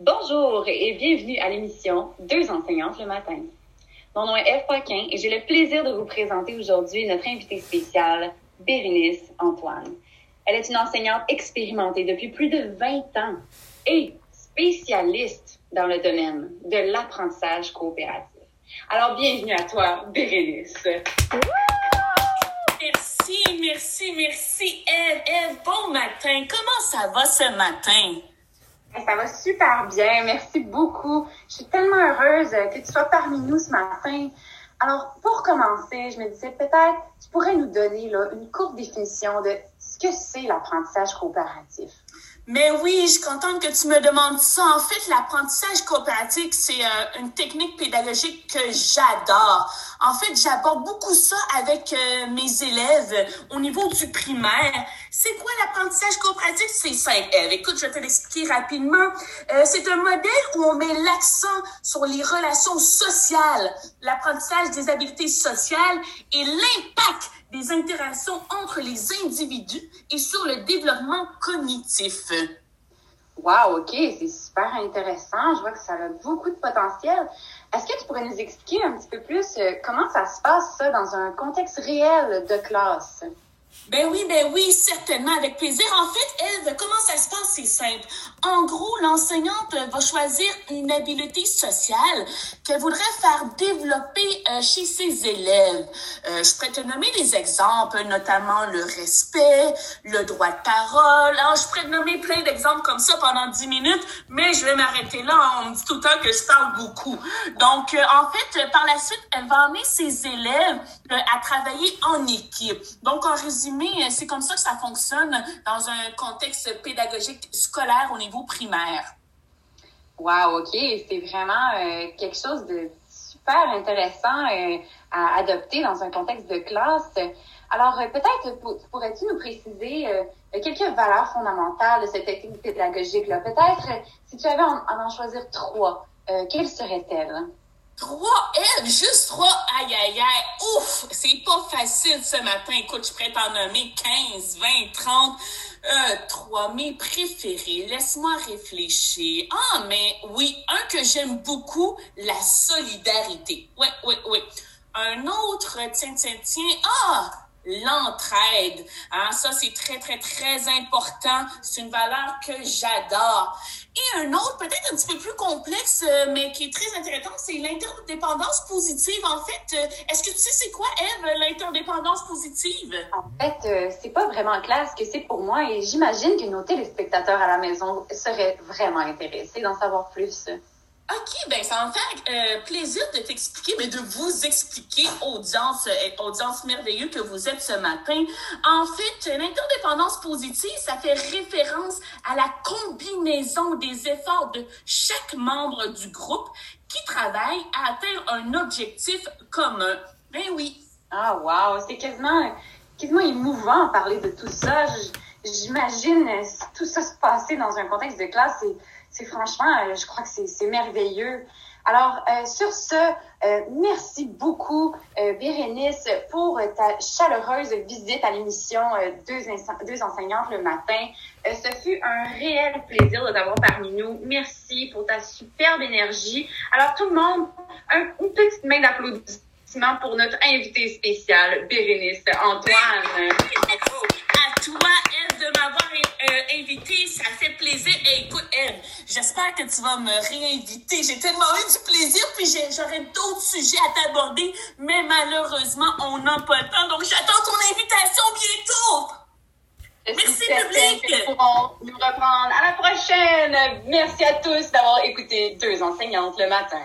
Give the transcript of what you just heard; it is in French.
Bonjour et bienvenue à l'émission Deux enseignantes le matin. Mon nom est Eve Paquin et j'ai le plaisir de vous présenter aujourd'hui notre invitée spéciale, Bérénice Antoine. Elle est une enseignante expérimentée depuis plus de 20 ans et spécialiste dans le domaine de l'apprentissage coopératif. Alors, bienvenue à toi, Bérénice. Merci, merci, merci, Eve. Eve, bon matin. Comment ça va ce matin? Ça va super bien. Merci beaucoup. Je suis tellement heureuse que tu sois parmi nous ce matin. Alors, pour commencer, je me disais peut-être, tu pourrais nous donner là, une courte définition de ce que c'est l'apprentissage coopératif. Mais oui, je suis contente que tu me demandes ça. En fait, l'apprentissage coopératif, c'est euh, une technique pédagogique que j'adore. En fait, j'aborde beaucoup ça avec euh, mes élèves au niveau du primaire. C'est quoi l'apprentissage coopératif? C'est simple. écoute, je vais te l'expliquer rapidement. Euh, c'est un modèle où on met l'accent sur les relations sociales, l'apprentissage des habiletés sociales et l'impact des interactions entre les individus et sur le développement cognitif. Wow, OK, c'est super intéressant. Je vois que ça a beaucoup de potentiel. Est-ce que tu pourrais nous expliquer un petit peu plus euh, comment ça se passe, ça, dans un contexte réel de classe? Ben oui, ben oui, certainement, avec plaisir. En fait, Eve, comment ça se passe? C'est simple. En gros, l'enseignante va choisir une habileté sociale qu'elle voudrait faire développer euh, chez ses élèves. Euh, je pourrais te nommer des exemples, notamment le respect, le droit de parole. Alors, je pourrais te nommer plein d'exemples comme ça pendant dix minutes, mais je vais m'arrêter là. On me dit tout le temps que je parle beaucoup. Donc, euh, en fait, par la suite, elle va amener ses élèves à travailler en équipe. Donc, en euh, c'est comme ça que ça fonctionne dans un contexte pédagogique scolaire au niveau primaire. Wow, OK. C'est vraiment euh, quelque chose de super intéressant euh, à adopter dans un contexte de classe. Alors, peut-être pourrais-tu nous préciser quelques valeurs fondamentales de cette technique pédagogique-là? Peut-être, si tu avais à en choisir trois, quelles seraient-elles? Trois F, juste trois. Aïe, aïe, aïe. Ouf, c'est pas facile ce matin. Écoute, je pourrais t'en nommer 15, 20, 30. Euh, trois, mes préférés. Laisse-moi réfléchir. Ah, mais oui, un que j'aime beaucoup, la solidarité. Oui, oui, oui. Un autre, tiens, tiens, tiens. Ah, l'entraide. Hein, ça, c'est très, très, très important. C'est une valeur que j'adore. Et un autre, peut-être un petit peu plus complexe, euh, mais qui est très intéressant, c'est l'interdépendance positive. En fait, euh, est-ce que tu sais c'est quoi, Eve, l'interdépendance positive? En fait, euh, c'est pas vraiment clair ce que c'est pour moi et j'imagine que nos téléspectateurs à la maison seraient vraiment intéressés d'en savoir plus. OK, ben ça me faire euh, plaisir de t'expliquer, mais de vous expliquer, audience, euh, audience merveilleuse que vous êtes ce matin. En fait, l'interdépendance positive, ça fait référence à la combinaison des efforts de chaque membre du groupe qui travaille à atteindre un objectif commun. Ben oui. Ah wow, c'est quasiment, quasiment émouvant de parler de tout ça. J'imagine tout ça se passer dans un contexte de classe. Franchement, euh, je crois que c'est merveilleux. Alors, euh, sur ce, euh, merci beaucoup, Bérénice, pour ta chaleureuse visite à l'émission deux, enseignantes le matin. ce fut un réel plaisir de t'avoir parmi nous. Merci pour ta superbe énergie. Alors, tout le monde, un, une petite main d'applaudissement pour notre invité spécial, Bérénice Antoine. À toi, de m'avoir invité. Ça fait plaisir. Écoute, J'espère que tu vas me réinviter. J'ai tellement eu du plaisir, puis j'aurais d'autres sujets à t'aborder, mais malheureusement, on n'a pas le temps. Donc, j'attends ton invitation bientôt. Merci, public. nous reprendre. À la prochaine. Merci à tous d'avoir écouté Deux enseignantes le matin.